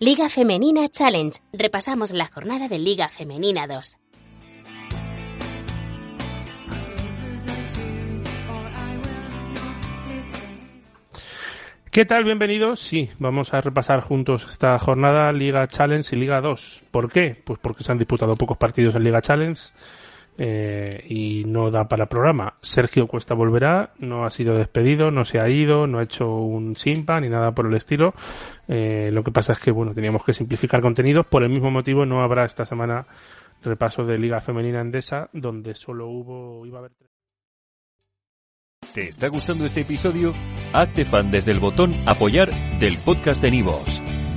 Liga Femenina Challenge. Repasamos la jornada de Liga Femenina 2. ¿Qué tal? Bienvenidos. Sí, vamos a repasar juntos esta jornada Liga Challenge y Liga 2. ¿Por qué? Pues porque se han disputado pocos partidos en Liga Challenge eh, y no da para programa. Sergio Cuesta volverá, no ha sido despedido, no se ha ido, no ha hecho un simpa ni nada por el estilo. Eh, lo que pasa es que, bueno, teníamos que simplificar contenidos. Por el mismo motivo no habrá esta semana repaso de Liga Femenina Endesa, donde solo hubo, iba a haber ¿Te está gustando este episodio? Hazte fan desde el botón apoyar del podcast de Nivos.